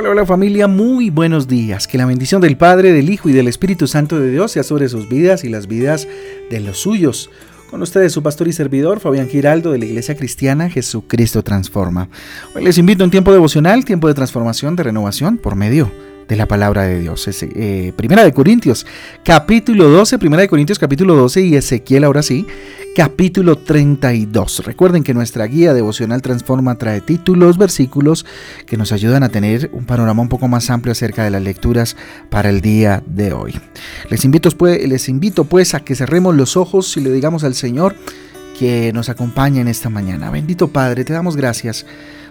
Hola, hola familia, muy buenos días. Que la bendición del Padre, del Hijo y del Espíritu Santo de Dios sea sobre sus vidas y las vidas de los suyos. Con ustedes su pastor y servidor, Fabián Giraldo, de la Iglesia Cristiana Jesucristo Transforma. Hoy les invito a un tiempo devocional, tiempo de transformación, de renovación por medio de la palabra de Dios. Eh, primera de Corintios, capítulo 12, Primera de Corintios, capítulo 12 y Ezequiel, ahora sí, capítulo 32. Recuerden que nuestra guía devocional Transforma trae títulos, versículos que nos ayudan a tener un panorama un poco más amplio acerca de las lecturas para el día de hoy. Les invito, pues, les invito pues a que cerremos los ojos y le digamos al Señor que nos acompañe en esta mañana. Bendito Padre, te damos gracias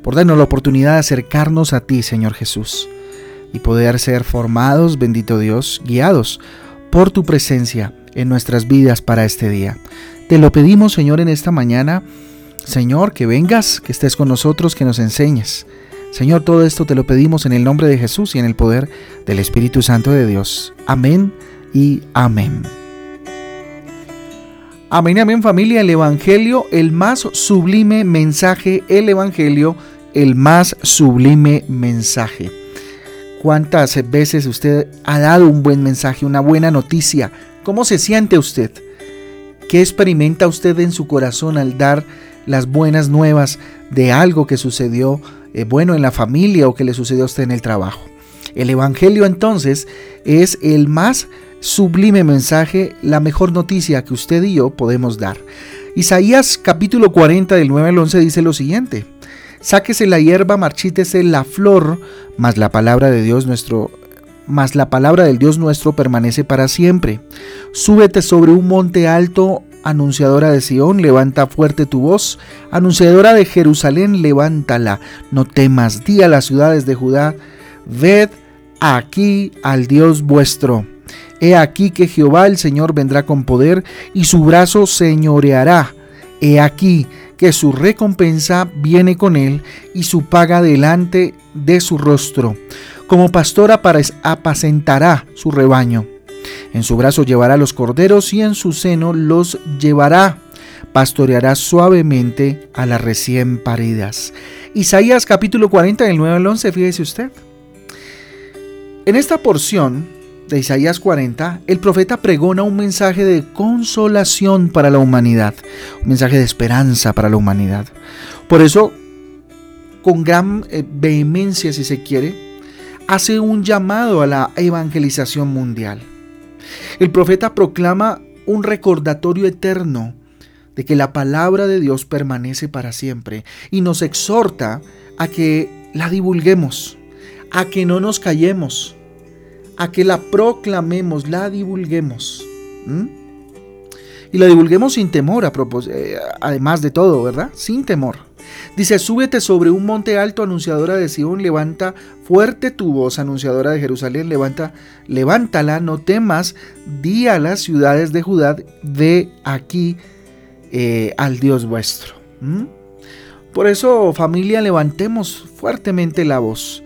por darnos la oportunidad de acercarnos a ti, Señor Jesús y poder ser formados, bendito Dios, guiados por tu presencia en nuestras vidas para este día. Te lo pedimos, Señor, en esta mañana, Señor, que vengas, que estés con nosotros, que nos enseñes. Señor, todo esto te lo pedimos en el nombre de Jesús y en el poder del Espíritu Santo de Dios. Amén y amén. Amén, amén familia, el Evangelio, el más sublime mensaje, el Evangelio, el más sublime mensaje. ¿Cuántas veces usted ha dado un buen mensaje, una buena noticia? ¿Cómo se siente usted? ¿Qué experimenta usted en su corazón al dar las buenas nuevas de algo que sucedió eh, bueno en la familia o que le sucedió a usted en el trabajo? El Evangelio entonces es el más sublime mensaje, la mejor noticia que usted y yo podemos dar. Isaías capítulo 40 del 9 al 11 dice lo siguiente. Sáquese la hierba, marchítese la flor, mas la palabra de Dios nuestro mas la palabra del Dios nuestro permanece para siempre. Súbete sobre un monte alto, anunciadora de Sión, levanta fuerte tu voz, anunciadora de Jerusalén, levántala, no temas, di a las ciudades de Judá, ved aquí al Dios vuestro. He aquí que Jehová el Señor vendrá con poder y su brazo señoreará. He aquí que su recompensa viene con él y su paga delante de su rostro. Como pastor apacentará su rebaño. En su brazo llevará los corderos y en su seno los llevará. Pastoreará suavemente a las recién paridas. Isaías capítulo 40 del 9 al 11, fíjese usted. En esta porción de Isaías 40, el profeta pregona un mensaje de consolación para la humanidad, un mensaje de esperanza para la humanidad. Por eso, con gran eh, vehemencia, si se quiere, hace un llamado a la evangelización mundial. El profeta proclama un recordatorio eterno de que la palabra de Dios permanece para siempre y nos exhorta a que la divulguemos, a que no nos callemos, a que la proclamemos, la divulguemos. Y la divulguemos sin temor, a eh, además de todo, ¿verdad? Sin temor. Dice, súbete sobre un monte alto, anunciadora de Sion, levanta fuerte tu voz, anunciadora de Jerusalén, levanta, levántala, no temas, di a las ciudades de Judá, ve aquí eh, al Dios vuestro. Por eso, familia, levantemos fuertemente la voz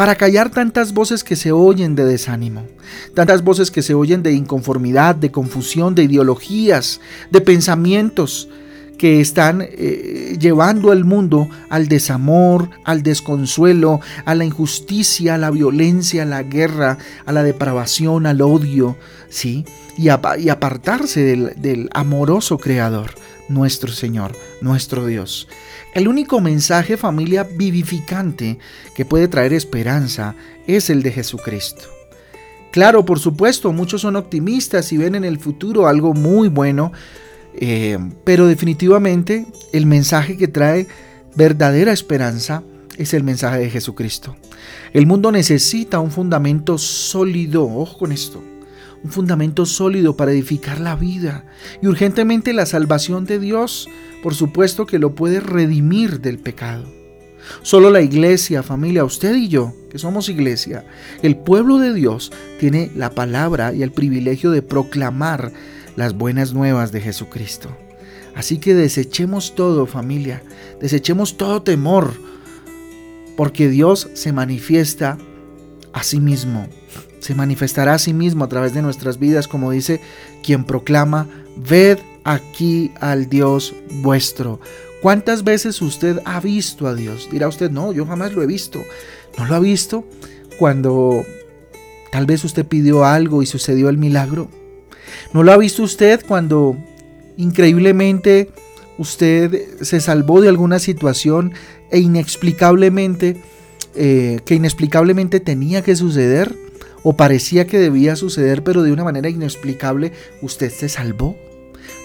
para callar tantas voces que se oyen de desánimo, tantas voces que se oyen de inconformidad, de confusión, de ideologías, de pensamientos que están eh, llevando al mundo al desamor, al desconsuelo, a la injusticia, a la violencia, a la guerra, a la depravación, al odio, ¿sí? Y, apartarse del, del amoroso Creador, nuestro Señor, nuestro Dios. El único mensaje familia vivificante que puede traer esperanza es el de Jesucristo. Claro, por supuesto, muchos son optimistas y ven en el futuro algo muy bueno, eh, pero definitivamente el mensaje que trae verdadera esperanza es el mensaje de Jesucristo. El mundo necesita un fundamento sólido, ojo con esto, un fundamento sólido para edificar la vida y urgentemente la salvación de Dios por supuesto que lo puede redimir del pecado. Solo la iglesia, familia, usted y yo, que somos iglesia, el pueblo de Dios, tiene la palabra y el privilegio de proclamar las buenas nuevas de Jesucristo. Así que desechemos todo, familia, desechemos todo temor, porque Dios se manifiesta a sí mismo, se manifestará a sí mismo a través de nuestras vidas, como dice quien proclama, ved aquí al Dios vuestro. ¿Cuántas veces usted ha visto a Dios? Dirá usted, no, yo jamás lo he visto. ¿No lo ha visto cuando tal vez usted pidió algo y sucedió el milagro? ¿No lo ha visto usted cuando increíblemente usted se salvó de alguna situación e inexplicablemente, eh, que inexplicablemente tenía que suceder? ¿O parecía que debía suceder, pero de una manera inexplicable usted se salvó?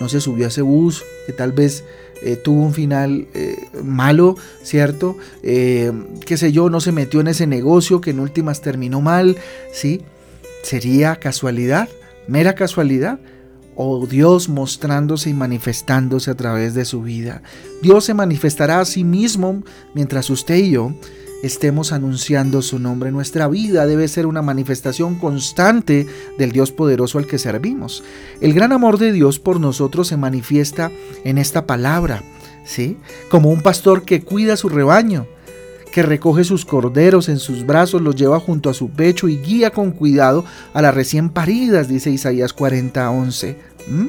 No se subió a ese bus que tal vez eh, tuvo un final eh, malo, ¿cierto? Eh, qué sé yo, no se metió en ese negocio que en últimas terminó mal, ¿sí? ¿Sería casualidad? ¿Mera casualidad? ¿O Dios mostrándose y manifestándose a través de su vida? Dios se manifestará a sí mismo mientras usted y yo estemos anunciando su nombre. Nuestra vida debe ser una manifestación constante del Dios poderoso al que servimos. El gran amor de Dios por nosotros se manifiesta en esta palabra, ¿sí? Como un pastor que cuida su rebaño, que recoge sus corderos en sus brazos, los lleva junto a su pecho y guía con cuidado a las recién paridas, dice Isaías 40:11. ¿Mm?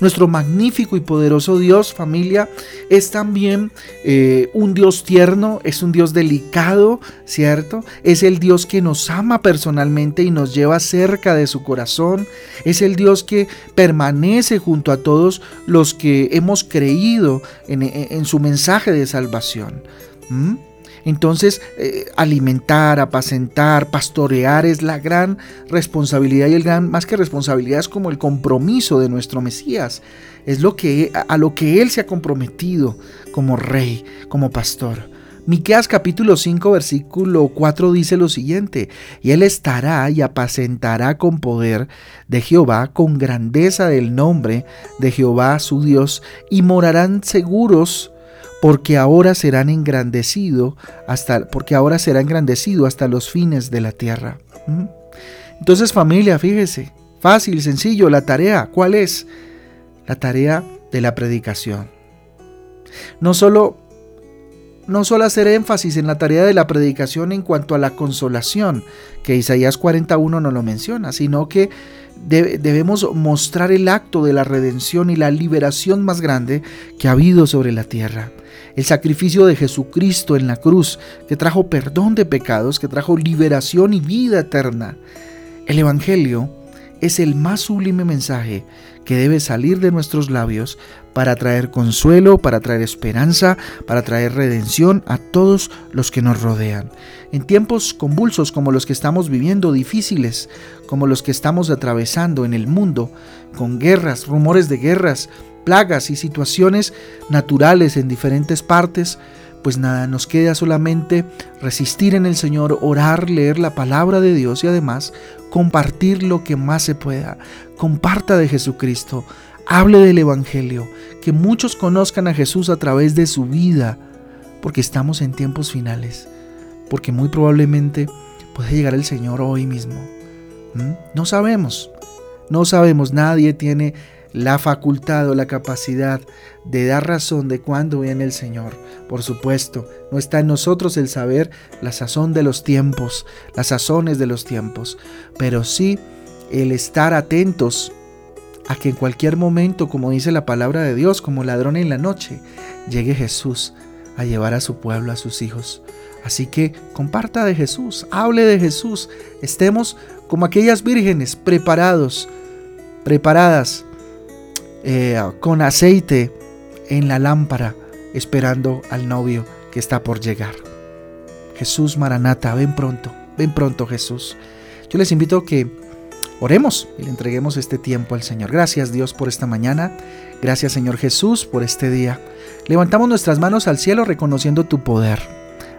Nuestro magnífico y poderoso Dios, familia, es también eh, un Dios tierno, es un Dios delicado, ¿cierto? Es el Dios que nos ama personalmente y nos lleva cerca de su corazón. Es el Dios que permanece junto a todos los que hemos creído en, su mensaje de salvación. ¿Mm? Entonces, eh, alimentar, apacentar, pastorear es la gran responsabilidad y el gran, más que responsabilidad, es como el compromiso de nuestro Mesías. Es lo que, a lo que Él se ha comprometido como rey, como pastor. Miqueas capítulo 5 versículo 4 dice lo siguiente, y él estará y apacentará con poder de Jehová, con grandeza del nombre de Jehová su Dios, y morarán seguros porque ahora serán engrandecido hasta porque ahora será engrandecido hasta los fines de la tierra. ¿Mm? Entonces, familia, fíjese, fácil, sencillo, la tarea, ¿cuál es? La tarea de la predicación. No solo no solo hacer énfasis en la tarea de la predicación en cuanto a la consolación, que Isaías 41 no lo menciona, sino que debemos mostrar el acto de la redención y la liberación más grande que ha habido sobre la tierra el sacrificio de Jesucristo en la cruz, que trajo perdón de pecados, que trajo liberación y vida eterna. El Evangelio es el más sublime mensaje que debe salir de nuestros labios para traer consuelo, para traer esperanza, para traer redención a todos los que nos rodean. En tiempos convulsos como los que estamos viviendo, difíciles como los que estamos atravesando en el mundo, con guerras, rumores de guerras, plagas y situaciones naturales en diferentes partes, pues nada, nos queda solamente resistir en el Señor, orar, leer la palabra de Dios y además compartir lo que más se pueda. Comparta de Jesucristo, hable del Evangelio, que muchos conozcan a Jesús a través de su vida, porque estamos en tiempos finales, porque muy probablemente puede llegar el Señor hoy mismo. ¿Mm? No sabemos, no sabemos, nadie tiene la facultad o la capacidad de dar razón de cuándo viene el Señor. Por supuesto, no está en nosotros el saber la sazón de los tiempos, las sazones de los tiempos, pero sí el estar atentos a que en cualquier momento, como dice la palabra de Dios, como ladrón en la noche, llegue Jesús a llevar a su pueblo, a sus hijos. Así que comparta de Jesús, hable de Jesús, estemos como aquellas vírgenes preparados, preparadas eh, con aceite en la lámpara, esperando al novio que está por llegar. Jesús Maranata, ven pronto, ven pronto Jesús. Yo les invito a que oremos y le entreguemos este tiempo al Señor. Gracias Dios por esta mañana. Gracias Señor Jesús por este día. Levantamos nuestras manos al cielo reconociendo tu poder,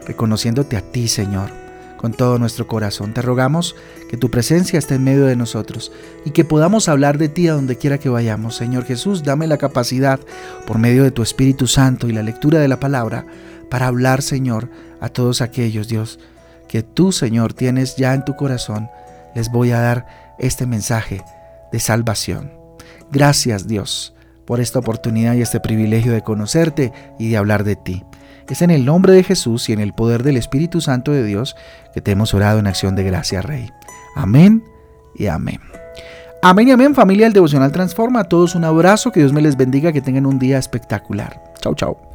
reconociéndote a ti Señor con todo nuestro corazón. Te rogamos que tu presencia esté en medio de nosotros y que podamos hablar de ti a donde quiera que vayamos. Señor Jesús, dame la capacidad, por medio de tu Espíritu Santo y la lectura de la palabra, para hablar, Señor, a todos aquellos, Dios, que tú, Señor, tienes ya en tu corazón. Les voy a dar este mensaje de salvación. Gracias, Dios, por esta oportunidad y este privilegio de conocerte y de hablar de ti. Es en el nombre de Jesús y en el poder del Espíritu Santo de Dios que te hemos orado en acción de gracia, Rey. Amén y amén. Amén y amén, familia del Devocional Transforma. A todos un abrazo, que Dios me les bendiga, que tengan un día espectacular. Chau, chau.